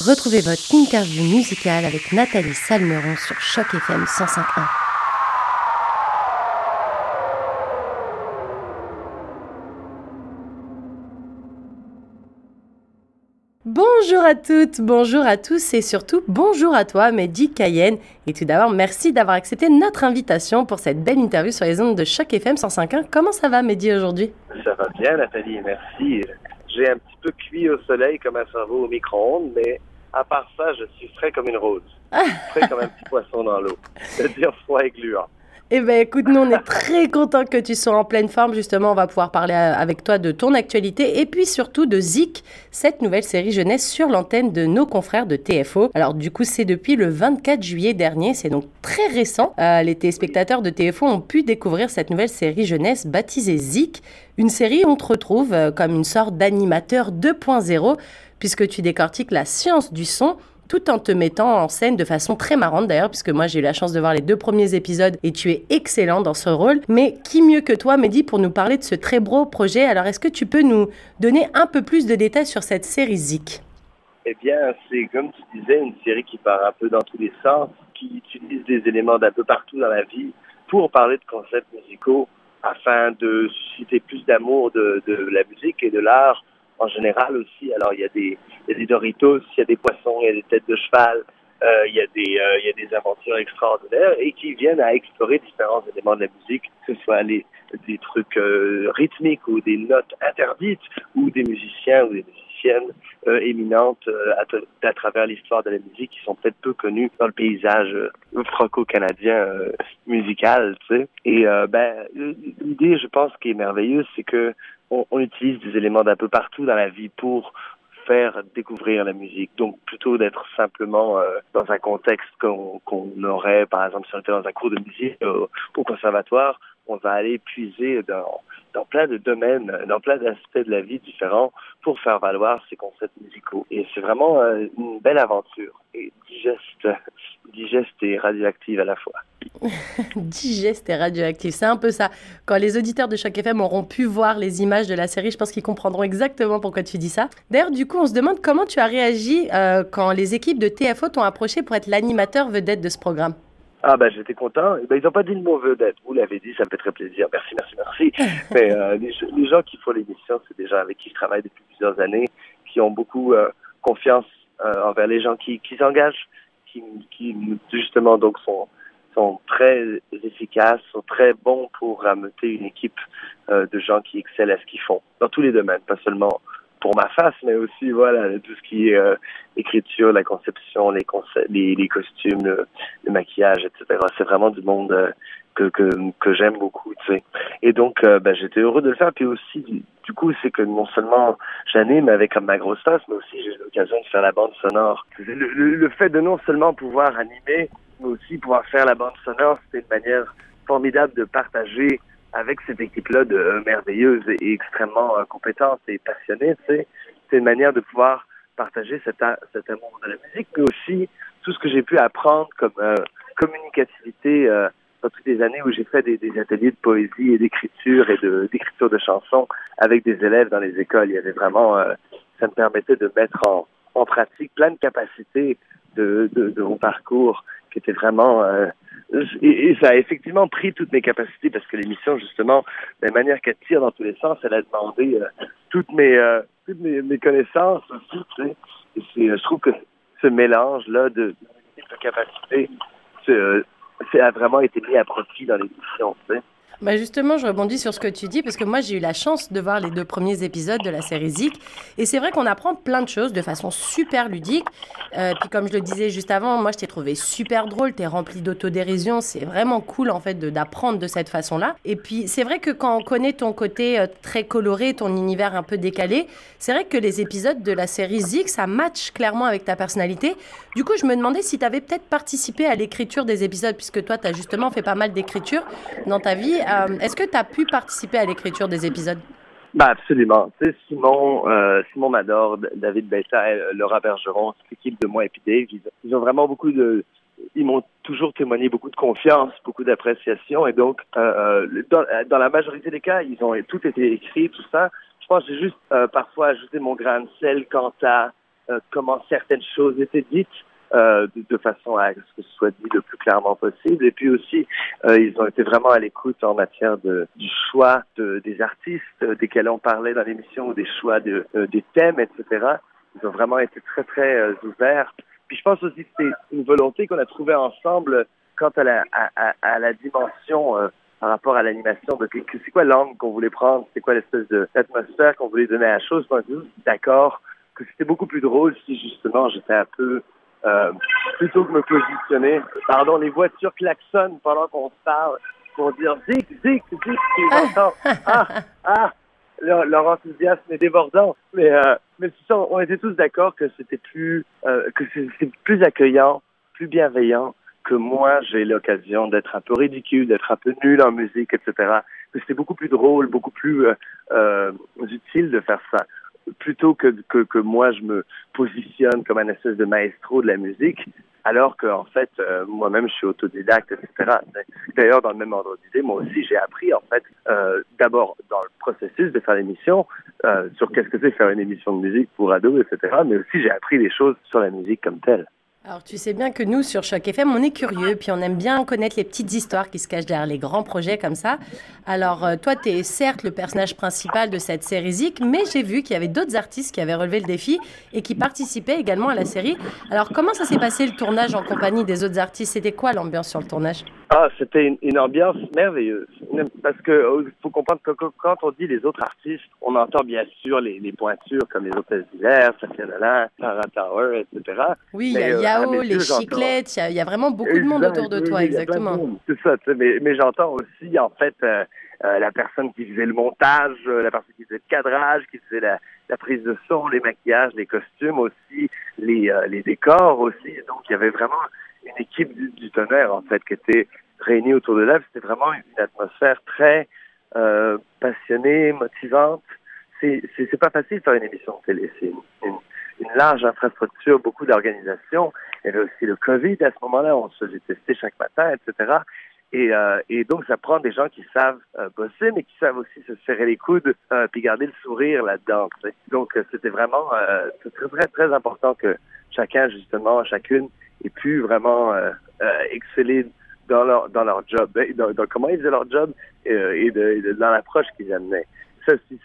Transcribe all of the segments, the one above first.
Retrouvez votre interview musicale avec Nathalie Salmeron sur Choc FM 105.1. Bonjour à toutes, bonjour à tous et surtout bonjour à toi Mehdi Cayenne. Et tout d'abord, merci d'avoir accepté notre invitation pour cette belle interview sur les ondes de Choc FM 105.1. Comment ça va Mehdi aujourd'hui? Ça va bien Nathalie, merci. J'ai un petit peu cuit au soleil comme un cerveau au micro-ondes, mais à part ça, je suis frais comme une rose. Frais comme un petit poisson dans l'eau. C'est-à-dire froid et gluant. Eh bien, écoute, nous, on est très contents que tu sois en pleine forme. Justement, on va pouvoir parler avec toi de ton actualité et puis surtout de Zik, cette nouvelle série jeunesse sur l'antenne de nos confrères de TFO. Alors, du coup, c'est depuis le 24 juillet dernier, c'est donc très récent. Euh, les téléspectateurs de TFO ont pu découvrir cette nouvelle série jeunesse baptisée Zik, une série où on te retrouve euh, comme une sorte d'animateur 2.0 puisque tu décortiques la science du son tout en te mettant en scène de façon très marrante d'ailleurs, puisque moi j'ai eu la chance de voir les deux premiers épisodes et tu es excellent dans ce rôle. Mais qui mieux que toi, Mehdi, pour nous parler de ce très beau projet? Alors est-ce que tu peux nous donner un peu plus de détails sur cette série Zik? Eh bien, c'est comme tu disais, une série qui part un peu dans tous les sens, qui utilise des éléments d'un peu partout dans la vie pour parler de concepts musicaux afin de susciter plus d'amour de, de la musique et de l'art en général aussi. Alors, il y, a des, il y a des Doritos, il y a des poissons, il y a des têtes de cheval, euh, il, y a des, euh, il y a des aventures extraordinaires et qui viennent à explorer différents éléments de la musique, que ce soit les, des trucs euh, rythmiques ou des notes interdites ou des musiciens ou des musiciennes euh, éminentes euh, à, à, travers l'histoire de la musique qui sont peut-être peu connues dans le paysage franco-canadien musical, tu sais. Et ben l'idée, je pense, qui est merveilleuse, c'est que on, utilise des éléments d'un peu partout dans la vie pour faire découvrir la musique. Donc plutôt d'être simplement euh, dans un contexte qu'on aurait, par exemple, si on était dans un cours de musique euh, au conservatoire, on va aller puiser dans, plein de domaines, dans plein d'aspects de la vie différents pour faire valoir ces concepts musicaux. Et c'est vraiment euh, une belle aventure digeste, digeste et radioactive à la fois. digeste et radioactif. C'est un peu ça. Quand les auditeurs de chaque FM auront pu voir les images de la série, je pense qu'ils comprendront exactement pourquoi tu dis ça. D'ailleurs, du coup, on se demande comment tu as réagi euh, quand les équipes de TFO t'ont approché pour être l'animateur vedette de ce programme. Ah ben j'étais content. Eh ben, ils n'ont pas dit le mot vedette. Vous l'avez dit, ça me fait très plaisir. Merci, merci, merci. Mais euh, les, gens qui font l'émission, c'est des gens avec qui je travaille depuis plusieurs années, qui ont beaucoup euh, confiance envers les gens qui, qui s'engagent, qui, qui justement donc sont sont très efficaces, sont très bons pour rameuter une équipe euh, de gens qui excellent à ce qu'ils font, dans tous les domaines, pas seulement pour ma face, mais aussi voilà tout ce qui est euh, écriture, la conception, les, les, les, costumes, le, maquillage, etc. C'est vraiment du monde euh, que, que, que j'aime beaucoup, tu sais. Et donc, euh, ben, j'étais heureux de le faire. Puis aussi, du, coup, c'est que non seulement j'anime avec ma grosse face, mais aussi j'ai l'occasion de faire la bande sonore. Le, le, le fait de non seulement pouvoir animer, mais aussi pouvoir faire la bande sonore, c'était une manière formidable de partager avec cette équipe-là de euh, merveilleuse et extrêmement euh, compétente et passionnée, c'est une manière de pouvoir partager cet, amour de la musique, mais aussi tout ce que j'ai pu apprendre comme euh, communicativité euh, dans toutes les années où j'ai fait des, des, ateliers de poésie et d'écriture et d'écriture de chansons avec des élèves dans les écoles. Il y avait vraiment, ça me permettait de mettre en, en pratique plein de capacités de, de, de mon parcours qui était vraiment euh, et, ça a effectivement pris toutes mes capacités parce que l'émission justement de la manière qu'elle tire dans tous les sens elle a demandé euh, toutes mes euh, toutes mes, connaissances aussi tu sais. C'est je trouve que ce mélange là de, capacités c'est a vraiment été mis à profit dans l'émission tu sais bah justement, je rebondis sur ce que tu dis parce que moi j'ai eu la chance de voir les deux premiers épisodes de la série Zik et c'est vrai qu'on apprend plein de choses de façon super ludique. Euh, puis comme je le disais juste avant, moi je t'ai trouvé super drôle, t'es rempli d'autodérision, c'est vraiment cool en fait d'apprendre de, cette façon-là. Et puis c'est vrai que quand on connaît ton côté euh, très coloré, ton univers un peu décalé, c'est vrai que les épisodes de la série Zik ça match clairement avec ta personnalité. Du coup, je me demandais si tu avais peut-être participé à l'écriture des épisodes puisque toi tu as justement fait pas mal d'écriture dans ta vie. Euh, est-ce que tu as pu participer à l'écriture des épisodes? Ben absolument. Tu sais, Simon, euh, Simon Mador, David Bessa, euh, Laura Bergeron, cette équipe de moi et puis ils, ont vraiment beaucoup de, ils m'ont toujours témoigné beaucoup de confiance, beaucoup d'appréciation, et donc euh, dans, dans, la majorité des cas, ils ont tout été écrit, tout ça. Je pense que j'ai juste parfois ajouté mon grain de sel quant à comment certaines choses étaient dites. Euh, de, de, façon à ce que ce soit dit le plus clairement possible. Et puis aussi, euh, ils ont été vraiment à l'écoute en matière de, du choix de, des artistes desquels on parlait dans l'émission ou des choix de, des thèmes, etc. Ils ont vraiment été très, très ouverts. Puis je pense aussi que c'est une volonté qu'on a trouvée ensemble quant à la, à, à la dimension par rapport à l'animation, de c'est quoi l'angle qu'on voulait prendre, c'est quoi l'espèce d'atmosphère qu'on voulait donner à la chose? Était d'accord que c'était beaucoup plus drôle si justement j'étais un peu euh, plutôt que me positionner. Pardon, les voitures klaxonnent pendant qu'on parle pour dire zik, zik, et j'entends ah, ah, leur, enthousiasme est débordant. Mais, euh, mais ça, on était tous d'accord que c'était plus, euh, que c'est plus accueillant, plus bienveillant que moi, j'ai l'occasion d'être un peu ridicule, d'être un peu nul en musique, etc. Que c'était beaucoup plus drôle, beaucoup plus euh, euh, utile de faire ça, plutôt que, que, que, moi, je me positionne comme un espèce de maestro de la musique, alors qu'en fait, euh, moi-même, je suis autodidacte, etc. D'ailleurs, dans le même ordre d'idée, moi aussi, j'ai appris, en fait, euh, d'abord dans le processus de faire l'émission, euh, sur qu'est-ce que c'est faire une émission de musique pour ados, etc., mais aussi j'ai appris des choses sur la musique comme telle. Alors tu sais bien que nous sur Choc FM, on est curieux, puis on aime bien connaître les petites histoires qui se cachent derrière les grands projets comme ça. Alors euh, toi, tu es certes le personnage principal de cette série Zik, mais j'ai vu qu'il y avait d'autres artistes qui avaient relevé le défi et qui participaient également à la série. Alors comment ça s'est passé le tournage en compagnie des autres artistes C'était quoi l'ambiance sur le tournage ah, c'était une, ambiance merveilleuse. Parce que euh, faut comprendre que quand on dit les autres artistes, on entend bien sûr les, pointures comme les Hôtels d'hiver, Safia Nolin, Sarah Tower, etc. Oui, il y a euh, les chiclettes, il y, y, a vraiment beaucoup de monde autour de toi, exactement. C'est ça, mais, mais j'entends aussi en fait euh, la personne qui faisait le montage, la personne qui faisait le cadrage, qui faisait la, la prise de son, les maquillages, les costumes aussi, les, les décors aussi. Donc il y avait vraiment une équipe du, du, tonnerre, en fait, qui était réunie autour de l'œuvre. C'était vraiment une atmosphère très euh, passionnée, motivante. C'est, c'est, pas facile de faire une émission de télé. C'est une, une, large infrastructure, beaucoup d'organisation. Il y avait aussi le COVID à ce moment-là. On se faisait tester chaque matin, etc. Et, euh, et, donc, ça prend des gens qui savent euh, bosser, mais qui savent aussi se serrer les coudes, euh, puis garder le sourire là-dedans. Donc, euh, c'était vraiment euh, très, très, très important que chacun, justement, chacune, ait pu vraiment exceller dans leur dans leur job, dans, dans comment ils faisaient leur job et, de, de, dans l'approche qu'ils amenaient.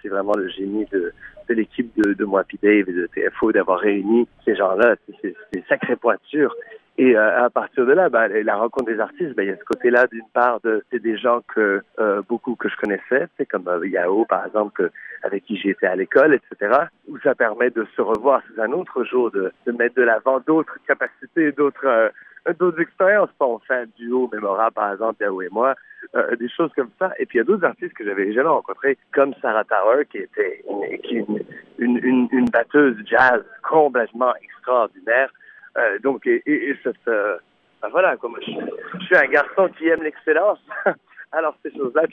C'est vraiment le génie de, l'équipe de, de et de TFO d'avoir réuni ces gens-là. C'est des sacrées pointures et euh, à partir de là, ben, la rencontre des artistes, ben, il y a ce côté-là, d'une part, de, c'est des gens que euh, beaucoup que je connaissais, c'est comme euh, Yao, par exemple, avec qui j'étais à l'école, etc., où ça permet de se revoir sous un autre jour, de, de mettre de l'avant d'autres capacités, d'autres euh, d'autres expériences. On fait un duo mémorable, par exemple, Yao et moi, euh, des choses comme ça. Et puis il y a d'autres artistes que j'avais jamais rencontrés, comme Sarah Tower, qui était une, une, une, une batteuse jazz complètement extraordinaire. Euh, donc, et, et, cette, euh, ben voilà, comme je, je, suis un garçon qui aime l'excellence, alors ces choses-là,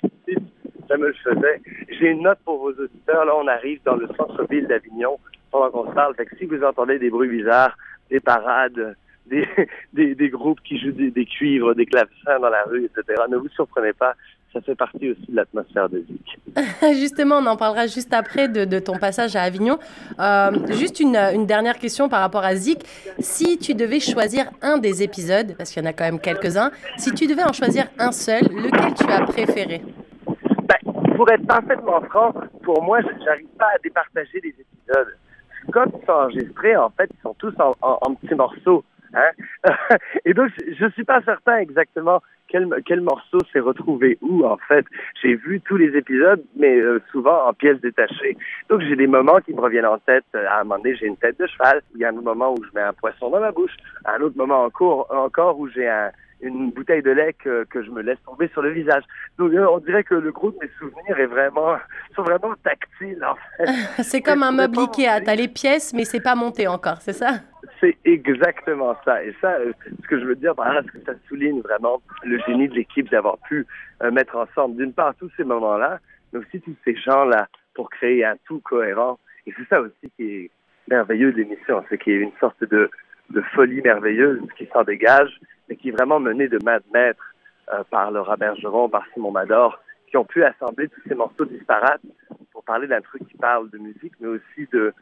ça me le faisait. J'ai une note pour vos auditeurs. Là, on arrive dans le centre-ville d'Avignon pendant qu'on se parle. Fait que si vous entendez des bruits bizarres, des parades, des, des, des groupes qui jouent des, des cuivres, des clavecins dans la rue, etc., ne vous surprenez pas ça fait partie aussi de l'atmosphère de Zik. Justement, on en parlera juste après de, de ton passage à Avignon. Euh, juste une, une, dernière question par rapport à Zik. Si tu devais choisir un des épisodes, parce qu'il y en a quand même quelques-uns, si tu devais en choisir un seul, lequel tu as préféré? Ben, Pour être parfaitement franc, pour moi, je n'arrive pas à départager les épisodes. Quand ils sont enregistrés, en fait, ils sont tous en, en, en petits morceaux. Hein? Et donc, je ne suis pas certain exactement quel, quel morceau s'est retrouvé où, en fait. J'ai vu tous les épisodes, mais euh, souvent en pièces détachées. Donc, j'ai des moments qui me reviennent en tête. À un moment donné, j'ai une tête de cheval. Il y a un moment où je mets un poisson dans ma bouche. Un autre moment encore, encore où j'ai un, une bouteille de lait que, que, je me laisse tomber sur le visage. Donc, euh, on dirait que le groupe de mes souvenirs est vraiment, sont vraiment tactiles, en fait. c'est comme un meuble Ikea. T'as les pièces, mais c'est pas monté encore, c'est ça? C'est exactement ça. Et ça, euh, ce que je veux dire par là, c'est que ça souligne vraiment le génie de l'équipe d'avoir pu euh, mettre ensemble, d'une part, tous ces moments-là, mais aussi tous ces gens-là pour créer un tout cohérent. Et c'est ça aussi qui est merveilleux de l'émission, c'est qu'il y a une sorte de, de folie merveilleuse qui s'en dégage, mais qui est vraiment menée de main de maître euh, par Laura Bergeron, par Simon Mador, qui ont pu assembler tous ces morceaux disparates pour parler d'un truc qui parle de musique, mais aussi de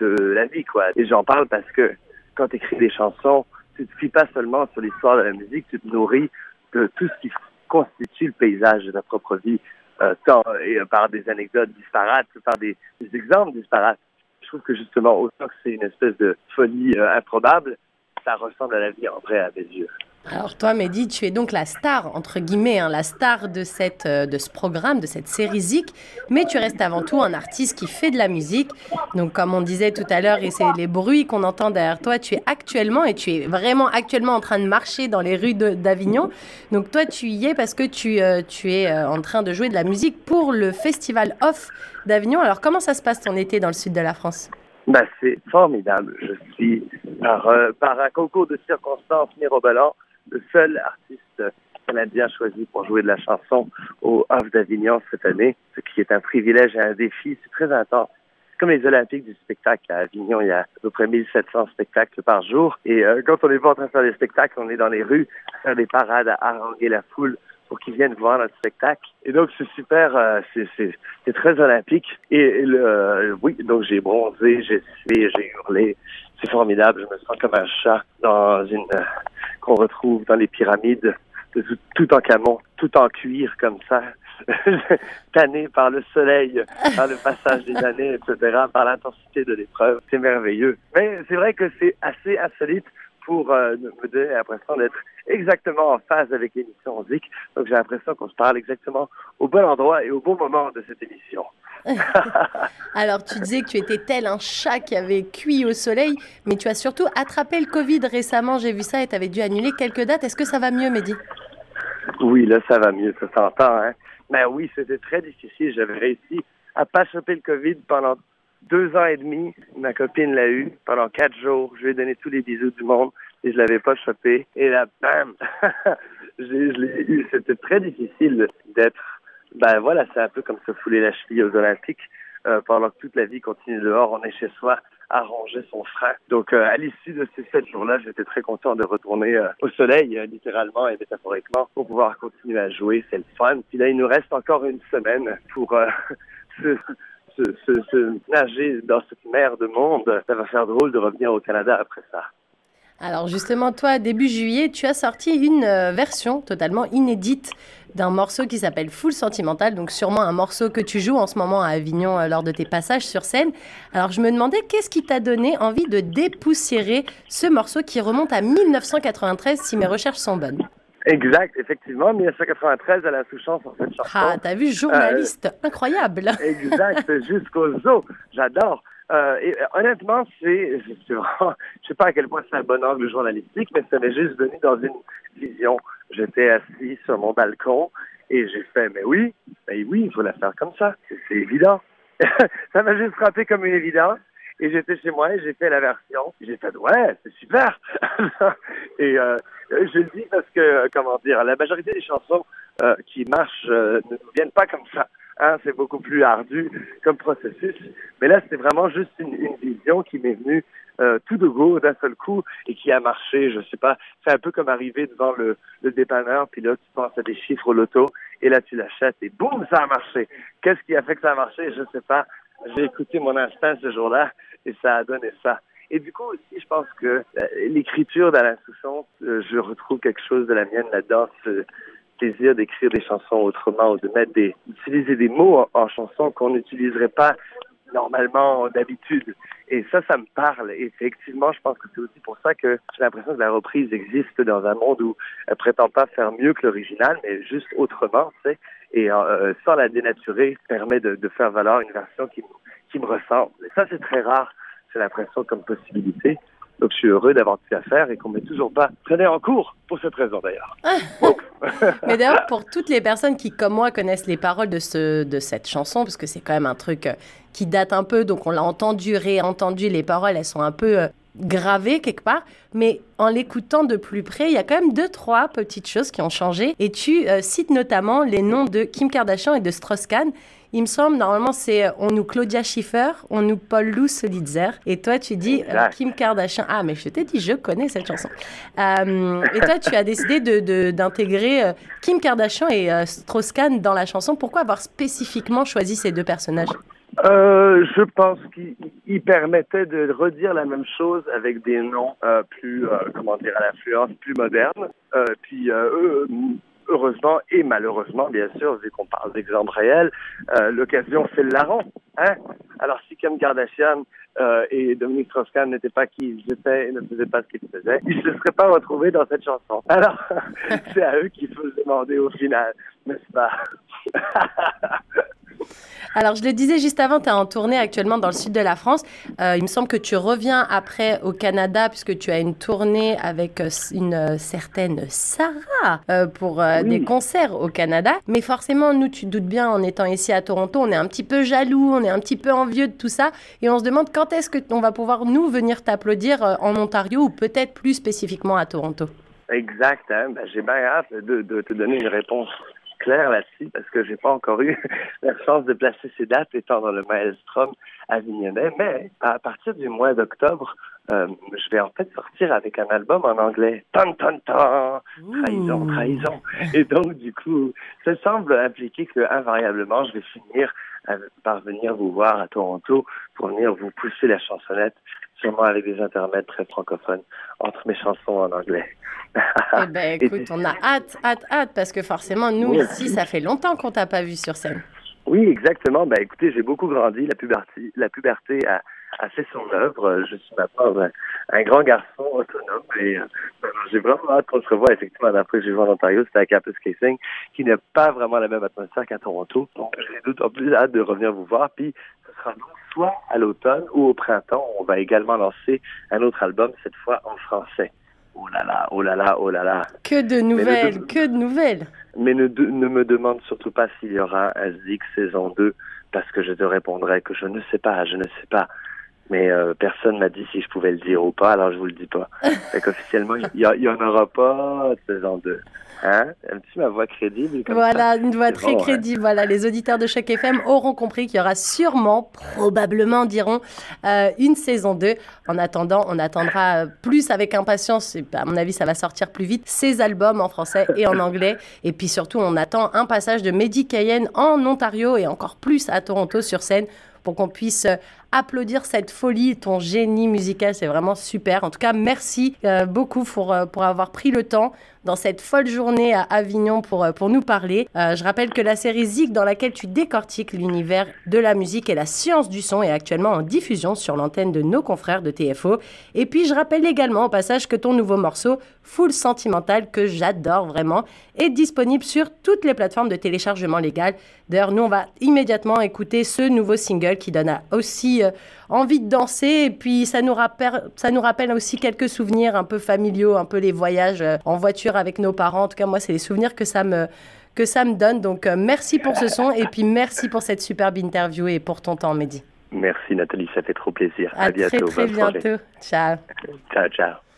de la vie, quoi. Et j'en parle parce que quand tu écris des chansons, tu te fies pas seulement sur l'histoire de la musique, tu te nourris de tout ce qui constitue le paysage de ta propre vie, euh, tant et, euh, par des anecdotes disparates, par des, des, exemples disparates. Je trouve que justement, autant que c'est une espèce de folie euh, improbable, ça ressemble à la vie en vrai à mes yeux. Alors toi, Mehdi, tu es donc la star, entre guillemets, hein, la star de, cette, euh, de ce programme, de cette série Zik, mais tu restes avant tout un artiste qui fait de la musique. Donc comme on disait tout à l'heure, et c'est les bruits qu'on entend derrière toi, tu es actuellement, et tu es vraiment actuellement en train de marcher dans les rues d'Avignon. Donc toi, tu y es parce que tu, euh, tu es euh, en train de jouer de la musique pour le Festival Off d'Avignon. Alors comment ça se passe ton été dans le sud de la France? Bah, C'est formidable. Je suis, par, par un concours de circonstances mirobolant, le seul artiste canadien choisi pour jouer de la chanson au Off d'Avignon cette année, ce qui est un privilège et un défi. C'est très intense. Comme les Olympiques du spectacle à Avignon, il y a à peu près 1700 spectacles par jour. Et euh, quand on n'est pas en train de faire des spectacles, on est dans les rues à faire des parades, à haranguer la foule pour qu'ils viennent voir notre spectacle. Et donc, c'est super, euh, c'est très olympique. Et le, euh, oui, donc j'ai bronzé, j'ai sué, j'ai hurlé. C'est formidable. Je me sens comme un chat dans une qu'on retrouve dans les pyramides, tout, en camon, tout en cuir comme ça, tanné par le soleil, par le passage des années, etc., par l'intensité de l'épreuve. C'est merveilleux. Mais c'est vrai que c'est assez insolite pour euh, me donner l'impression d'être exactement en phase avec l'émission Zik. Donc j'ai l'impression qu'on se parle exactement au bon endroit et au bon moment de cette émission. Alors, tu disais que tu étais tel un chat qui avait cuit au soleil, mais tu as surtout attrapé le Covid récemment. J'ai vu ça et tu avais dû annuler quelques dates. Est-ce que ça va mieux, Mehdi? Oui, là, ça va mieux, ça s'entend. Hein? Mais oui, c'était très difficile. J'avais réussi à pas choper le Covid pendant deux ans et demi. Ma copine l'a eu pendant quatre jours. Je lui ai donné tous les bisous du monde et je l'avais pas chopé. Et là, bam! je l'ai eu. C'était très difficile d'être ben voilà, c'est un peu comme se fouler la cheville aux Olympiques. Euh, pendant que toute la vie continue dehors, on est chez soi à ranger son frein. Donc euh, à l'issue de ces sept jours-là, j'étais très content de retourner euh, au soleil, littéralement et métaphoriquement, pour pouvoir continuer à jouer. C'est le fun. Puis là, il nous reste encore une semaine pour se, se, nager dans cette mer de monde. Ça va faire drôle de revenir au Canada après ça. Alors justement, toi, début juillet, tu as sorti une euh, version totalement inédite d'un morceau qui s'appelle Full Sentimental, donc sûrement un morceau que tu joues en ce moment à Avignon euh, lors de tes passages sur scène. Alors je me demandais qu'est-ce qui t'a donné envie de dépoussiérer ce morceau qui remonte à 1993 si mes recherches sont bonnes? Exact, effectivement, 1993 à la sous-chance en cette chanson. Ah, t'as vu, journaliste, euh, incroyable. exact, jusqu'au zoo, j'adore. Euh, et, euh, honnêtement, c'est, je sais pas à quel point c'est un bon angle journalistique, mais ça m'est juste venu dans une vision. J'étais assis sur mon balcon et j'ai fait, mais oui, mais oui, il faut la faire comme ça. C'est évident. ça m'a juste frappé comme une évidence. Et j'étais chez moi et j'ai fait la version. J'ai fait, ouais, c'est super. et euh, je le dis parce que, comment dire, la majorité des chansons euh, qui marchent euh, ne viennent pas comme ça. Hein, c'est beaucoup plus ardu comme processus. Mais là, c'était vraiment juste une, une vision qui m'est venue euh, tout de go d'un seul coup et qui a marché. Je sais pas. C'est un peu comme arriver devant le, le dépanneur, puis là, tu penses à des chiffres au loto et là, tu l'achètes et boum, ça a marché. Qu'est-ce qui a fait que ça a marché? Je sais pas. J'ai écouté mon instinct ce jour-là et ça a donné ça. Et du coup aussi, je pense que euh, l'écriture d'Alain Souchon, euh, je retrouve quelque chose de la mienne là-dedans, ce plaisir d'écrire des chansons autrement ou de mettre des, d'utiliser des mots en, chanson qu'on n'utiliserait pas normalement d'habitude. Et ça, ça me parle. Et effectivement, je pense que c'est aussi pour ça que j'ai l'impression que la reprise existe dans un monde où elle prétend pas faire mieux que l'original, mais juste autrement, tu sais. Et euh, sans la dénaturer, permet de, de faire valoir une version qui, qui me ressemble. Et ça, c'est très rare j'ai l'impression comme possibilité. Donc je suis heureux d'avoir pu à faire et qu'on m'ait toujours pas traîné en cours pour cette raison d'ailleurs. Mais d'ailleurs pour toutes les personnes qui comme moi connaissent les paroles de ce de cette chanson parce que c'est quand même un truc euh, qui date un peu donc on l'a entendu réentendu les paroles elles sont un peu gravées quelque part mais en l'écoutant de plus près il y a quand même deux trois petites choses qui ont changé et tu euh, cites notamment les noms de Kim Kardashian et de Strauss-Kahn il me semble, normalement, c'est euh, on nous Claudia Schiffer, on nous Paul Lou Solitzer. Et toi, tu dis euh, Kim Kardashian. Ah, mais je t'ai dit, je connais cette chanson. Euh, et toi, tu as décidé d'intégrer de, Kim Kardashian et Strauss-Kahn dans la chanson. Pourquoi avoir spécifiquement choisi ces deux personnages? Euh, je pense qu'il permettait de redire la même chose avec des noms euh, plus, euh, comment dire, à l'influence plus moderne. Euh, puis heureusement et malheureusement, bien sûr, vu qu'on parle d'exemples réels, l'occasion fait le larron. Hein? Alors si Kim Kardashian et Dominique Strauss-Kahn n'étaient pas qui ils étaient et ne faisaient pas ce qu'ils faisaient, ils ne se seraient pas retrouvés dans cette chanson. Alors, c'est à eux qu'il faut se demander au final, n'est-ce pas? Alors, je le disais juste avant, tu es en tournée actuellement dans le sud de la France. Euh, il me semble que tu reviens après au Canada puisque tu as une tournée avec euh, une euh, certaine Sarah pour des concerts au Canada. Mais forcément, nous, tu doutes bien, en étant ici à Toronto, on est un petit peu jaloux, on est un petit peu envieux de tout ça. Et on se demande quand est-ce qu'on va pouvoir, nous, venir t'applaudir en Ontario ou peut-être plus spécifiquement à Toronto. Exact. Hein? Ben, J'ai bien hâte de, de te donner une réponse clair là-dessus parce que j'ai pas encore eu la chance de placer ces dates étant dans le Maelstrom avignonnais. Mais à partir du mois d'octobre, euh, je vais en fait sortir avec un album en anglais. Tan tan tan, trahison, trahison. Et donc du coup, ça semble impliquer que invariablement, je vais finir par venir vous voir à Toronto pour venir vous pousser la chansonnette, sûrement avec des intermèdes très francophones entre mes chansons en anglais. eh ben, écoute, on a hâte, hâte, hâte, parce que forcément, nous ici, ça fait longtemps qu'on t'a pas vu sur scène. Oui, exactement. Ben, écoutez, j'ai beaucoup grandi. La puberté, la puberté a, a fait son œuvre. Je suis maintenant un, grand garçon autonome et euh, j'ai vraiment hâte qu'on se revoie. Effectivement, d'après que j'ai joué en Ontario, c'était à Campus Casing, qui n'a pas vraiment la même atmosphère qu'à Toronto. Donc, j'ai d'autant plus hâte de revenir vous voir. Puis, ce sera donc soit à l'automne ou au printemps. On va également lancer un autre album, cette fois en français. Oh là là, oh là là, oh là là. Que de nouvelles, que de nouvelles. Mais ne, ne me demande surtout pas s'il y aura un Zik saison 2, parce que je te répondrai que je ne sais pas, je ne sais pas. Mais euh, personne m'a dit si je pouvais le dire ou pas, alors je vous le dis pas. fait qu'officiellement, il y, en aura pas de saison 2. Hein? Un ma voix crédible. voilà, une voix très crédible. Voilà, les auditeurs de Choc FM auront compris qu'il y aura sûrement, probablement, diront, euh, une saison 2. En attendant, on attendra plus avec impatience, et à mon avis, ça va sortir plus vite, ces albums en français et en anglais. Et puis surtout, on attend un passage de Mehdi Cayenne en Ontario et encore plus à Toronto sur scène pour qu'on puisse euh, applaudir cette folie, ton génie musical, c'est vraiment super. En tout cas, merci euh, beaucoup pour, euh, pour avoir pris le temps dans cette folle journée à Avignon pour, pour nous parler. je rappelle que la série Zig, dans laquelle tu décortiques l'univers de la musique et la science du son, est actuellement en diffusion sur l'antenne de nos confrères de TFO. Et puis, je rappelle également au passage que ton nouveau morceau, Full Sentimental, que j'adore vraiment, est disponible sur toutes les plateformes de téléchargement légal. D'ailleurs, nous, on va immédiatement écouter ce nouveau single qui donne aussi euh, envie de danser. Et puis, ça nous, rappelle, ça nous rappelle aussi quelques souvenirs un peu familiaux, un peu les voyages euh, en voiture avec nos parents. En tout cas, moi, c'est les souvenirs que ça me que ça me donne. Donc, euh, merci pour ce son et puis merci pour cette superbe interview et pour ton temps, Mehdi. Merci Nathalie, ça fait trop plaisir. À, bientôt. Très, très bientôt. Ciao. Ciao, ciao.